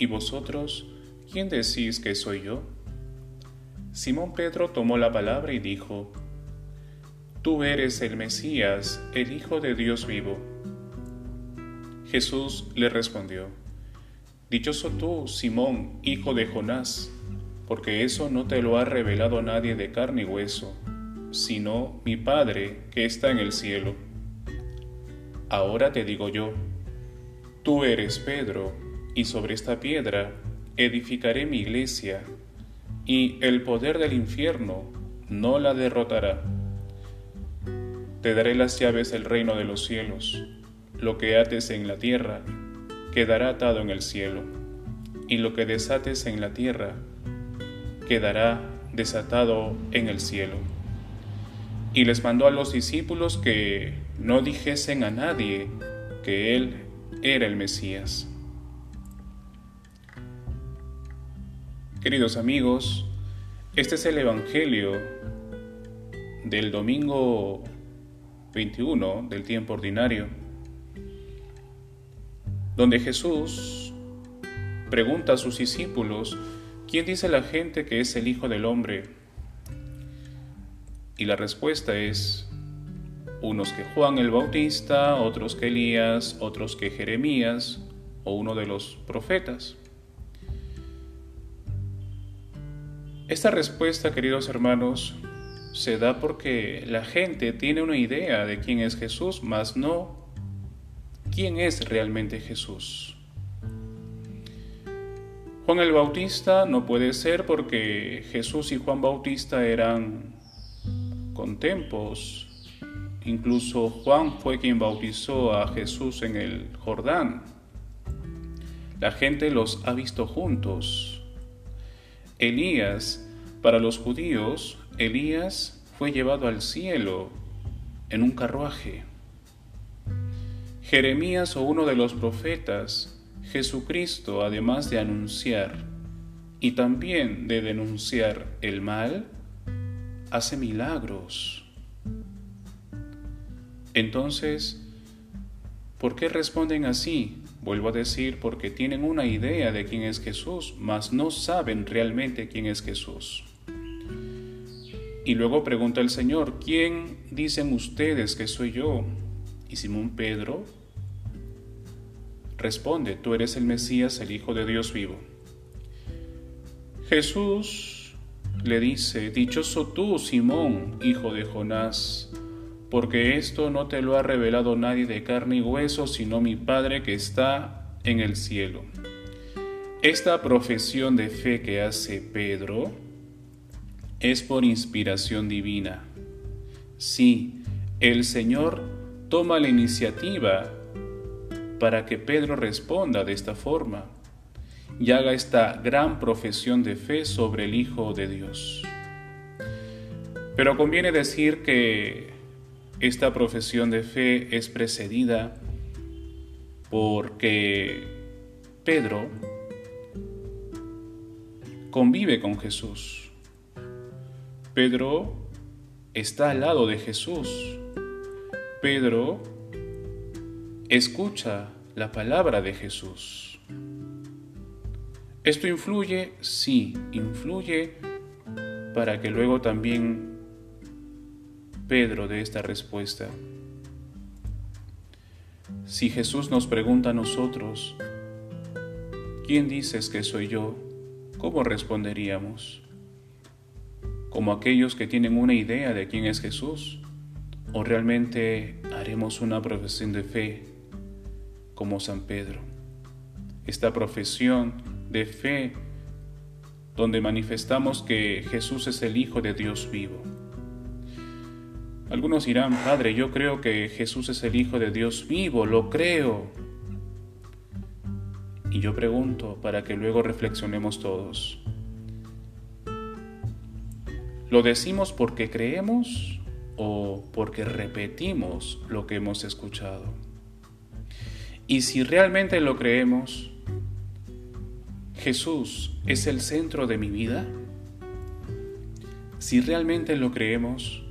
¿Y vosotros, quién decís que soy yo? Simón Pedro tomó la palabra y dijo, Tú eres el Mesías, el Hijo de Dios vivo. Jesús le respondió, Dichoso tú, Simón, hijo de Jonás, porque eso no te lo ha revelado nadie de carne y hueso, sino mi Padre que está en el cielo. Ahora te digo yo, tú eres Pedro, y sobre esta piedra edificaré mi iglesia, y el poder del infierno no la derrotará. Te daré las llaves del reino de los cielos. Lo que ates en la tierra quedará atado en el cielo, y lo que desates en la tierra quedará desatado en el cielo y les mandó a los discípulos que no dijesen a nadie que él era el Mesías. Queridos amigos, este es el Evangelio del domingo 21 del tiempo ordinario, donde Jesús pregunta a sus discípulos, ¿quién dice la gente que es el Hijo del Hombre? Y la respuesta es, unos que Juan el Bautista, otros que Elías, otros que Jeremías o uno de los profetas. Esta respuesta, queridos hermanos, se da porque la gente tiene una idea de quién es Jesús, mas no quién es realmente Jesús. Juan el Bautista no puede ser porque Jesús y Juan Bautista eran con tempos. Incluso Juan fue quien bautizó a Jesús en el Jordán. La gente los ha visto juntos. Elías, para los judíos, Elías fue llevado al cielo en un carruaje. Jeremías o uno de los profetas, Jesucristo, además de anunciar y también de denunciar el mal, hace milagros. Entonces, ¿por qué responden así? Vuelvo a decir, porque tienen una idea de quién es Jesús, mas no saben realmente quién es Jesús. Y luego pregunta el Señor, ¿quién dicen ustedes que soy yo? Y Simón Pedro responde, tú eres el Mesías, el Hijo de Dios vivo. Jesús le dice, Dichoso tú, Simón, hijo de Jonás, porque esto no te lo ha revelado nadie de carne y hueso, sino mi Padre que está en el cielo. Esta profesión de fe que hace Pedro es por inspiración divina. Sí, el Señor toma la iniciativa para que Pedro responda de esta forma y haga esta gran profesión de fe sobre el Hijo de Dios. Pero conviene decir que esta profesión de fe es precedida porque Pedro convive con Jesús. Pedro está al lado de Jesús. Pedro escucha la palabra de Jesús. ¿Esto influye? Sí, influye para que luego también Pedro dé esta respuesta. Si Jesús nos pregunta a nosotros, ¿quién dices que soy yo? ¿Cómo responderíamos? ¿Como aquellos que tienen una idea de quién es Jesús? ¿O realmente haremos una profesión de fe como San Pedro? Esta profesión de fe donde manifestamos que Jesús es el Hijo de Dios vivo. Algunos dirán, Padre, yo creo que Jesús es el Hijo de Dios vivo, lo creo. Y yo pregunto para que luego reflexionemos todos. ¿Lo decimos porque creemos o porque repetimos lo que hemos escuchado? Y si realmente lo creemos, ¿Jesús es el centro de mi vida? Si realmente lo creemos,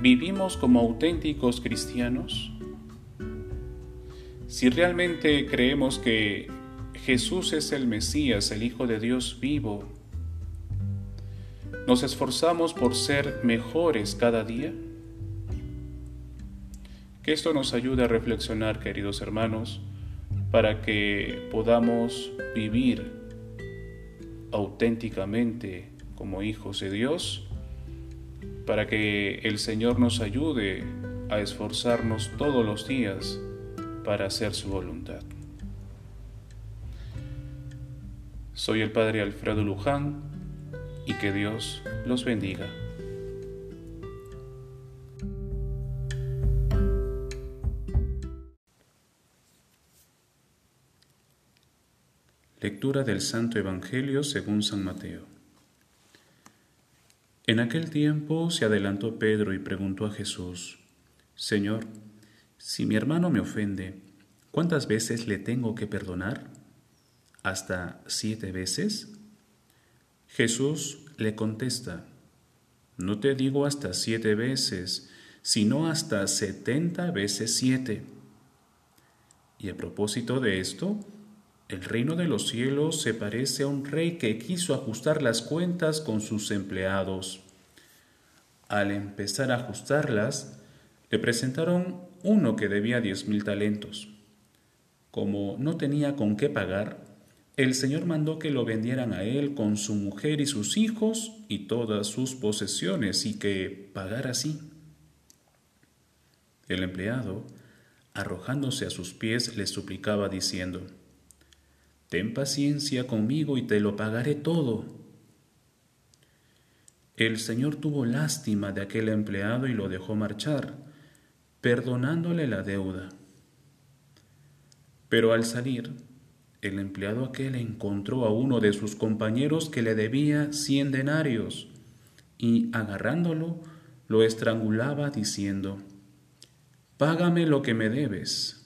¿vivimos como auténticos cristianos? Si realmente creemos que Jesús es el Mesías, el Hijo de Dios vivo, ¿nos esforzamos por ser mejores cada día? Que esto nos ayude a reflexionar, queridos hermanos, para que podamos vivir auténticamente como hijos de Dios, para que el Señor nos ayude a esforzarnos todos los días para hacer su voluntad. Soy el Padre Alfredo Luján y que Dios los bendiga. Lectura del Santo Evangelio según San Mateo. En aquel tiempo se adelantó Pedro y preguntó a Jesús, Señor, si mi hermano me ofende, ¿cuántas veces le tengo que perdonar? ¿Hasta siete veces? Jesús le contesta, No te digo hasta siete veces, sino hasta setenta veces siete. Y a propósito de esto, el reino de los cielos se parece a un rey que quiso ajustar las cuentas con sus empleados. Al empezar a ajustarlas, le presentaron uno que debía diez mil talentos. Como no tenía con qué pagar, el Señor mandó que lo vendieran a él con su mujer y sus hijos y todas sus posesiones y que pagara así. El empleado, arrojándose a sus pies, le suplicaba diciendo, Ten paciencia conmigo y te lo pagaré todo. El Señor tuvo lástima de aquel empleado y lo dejó marchar, perdonándole la deuda. Pero al salir, el empleado aquel encontró a uno de sus compañeros que le debía cien denarios, y agarrándolo, lo estrangulaba diciendo, Págame lo que me debes.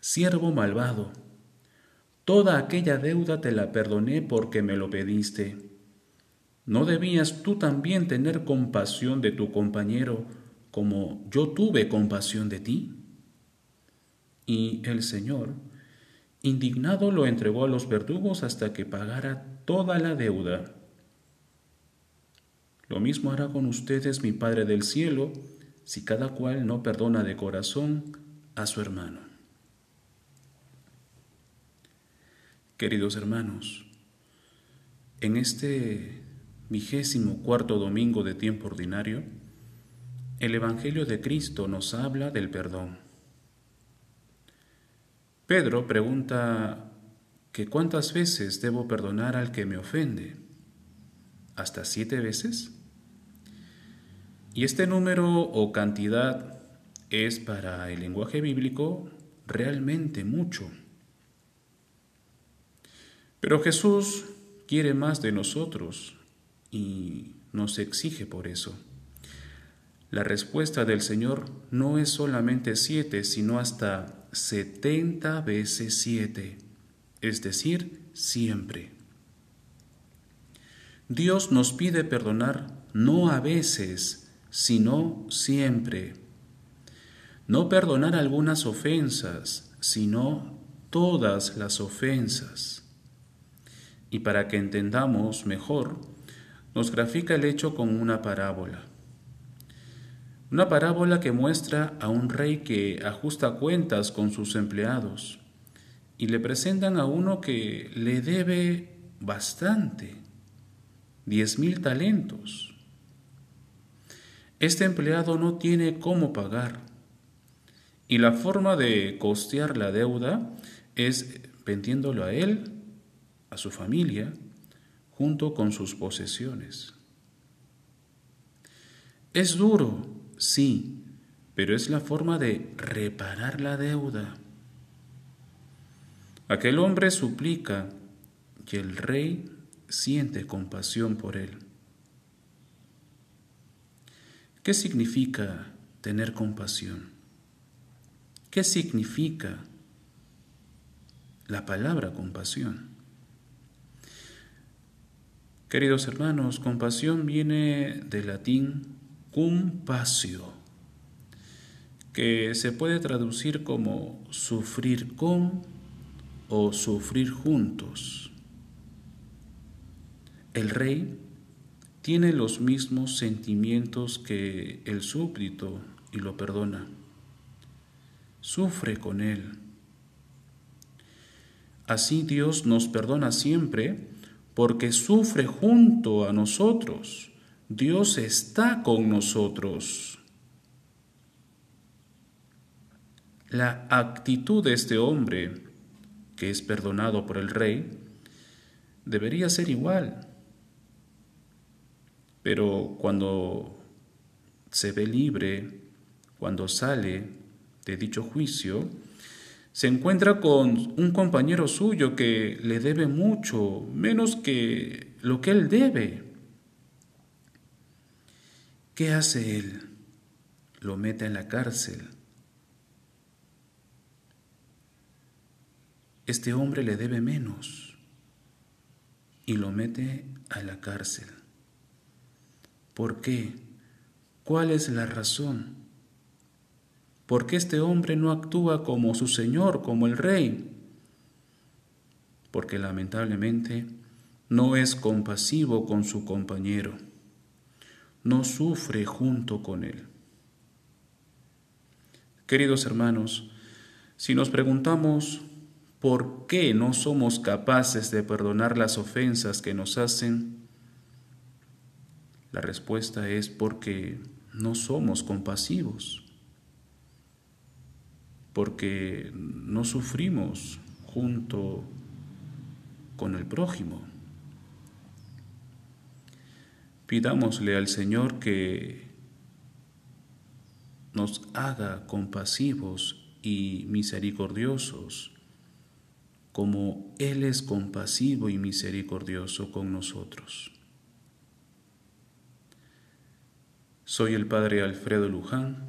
Siervo malvado, toda aquella deuda te la perdoné porque me lo pediste. ¿No debías tú también tener compasión de tu compañero como yo tuve compasión de ti? Y el Señor, indignado, lo entregó a los verdugos hasta que pagara toda la deuda. Lo mismo hará con ustedes mi Padre del cielo, si cada cual no perdona de corazón a su hermano. Queridos hermanos, en este vigésimo cuarto domingo de tiempo ordinario, el Evangelio de Cristo nos habla del perdón. Pedro pregunta que cuántas veces debo perdonar al que me ofende. ¿Hasta siete veces? Y este número o cantidad es para el lenguaje bíblico realmente mucho. Pero Jesús quiere más de nosotros y nos exige por eso. La respuesta del Señor no es solamente siete, sino hasta setenta veces siete, es decir, siempre. Dios nos pide perdonar no a veces, sino siempre. No perdonar algunas ofensas, sino todas las ofensas. Y para que entendamos mejor, nos grafica el hecho con una parábola. Una parábola que muestra a un rey que ajusta cuentas con sus empleados y le presentan a uno que le debe bastante, diez mil talentos. Este empleado no tiene cómo pagar y la forma de costear la deuda es vendiéndolo a él, a su familia, junto con sus posesiones. Es duro, sí, pero es la forma de reparar la deuda. Aquel hombre suplica y el rey siente compasión por él. ¿Qué significa tener compasión? ¿Qué significa la palabra compasión? Queridos hermanos, compasión viene del latín compasio, que se puede traducir como sufrir con o sufrir juntos. El rey tiene los mismos sentimientos que el súbdito y lo perdona. Sufre con él. Así Dios nos perdona siempre porque sufre junto a nosotros. Dios está con nosotros. La actitud de este hombre, que es perdonado por el rey, debería ser igual. Pero cuando se ve libre, cuando sale de dicho juicio, se encuentra con un compañero suyo que le debe mucho, menos que lo que él debe. ¿Qué hace él? Lo mete en la cárcel. Este hombre le debe menos y lo mete a la cárcel. ¿Por qué? ¿Cuál es la razón? ¿Por qué este hombre no actúa como su Señor, como el Rey? Porque lamentablemente no es compasivo con su compañero, no sufre junto con él. Queridos hermanos, si nos preguntamos por qué no somos capaces de perdonar las ofensas que nos hacen, la respuesta es porque no somos compasivos porque no sufrimos junto con el prójimo. Pidámosle al Señor que nos haga compasivos y misericordiosos, como Él es compasivo y misericordioso con nosotros. Soy el Padre Alfredo Luján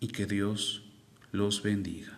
y que Dios los bendiga.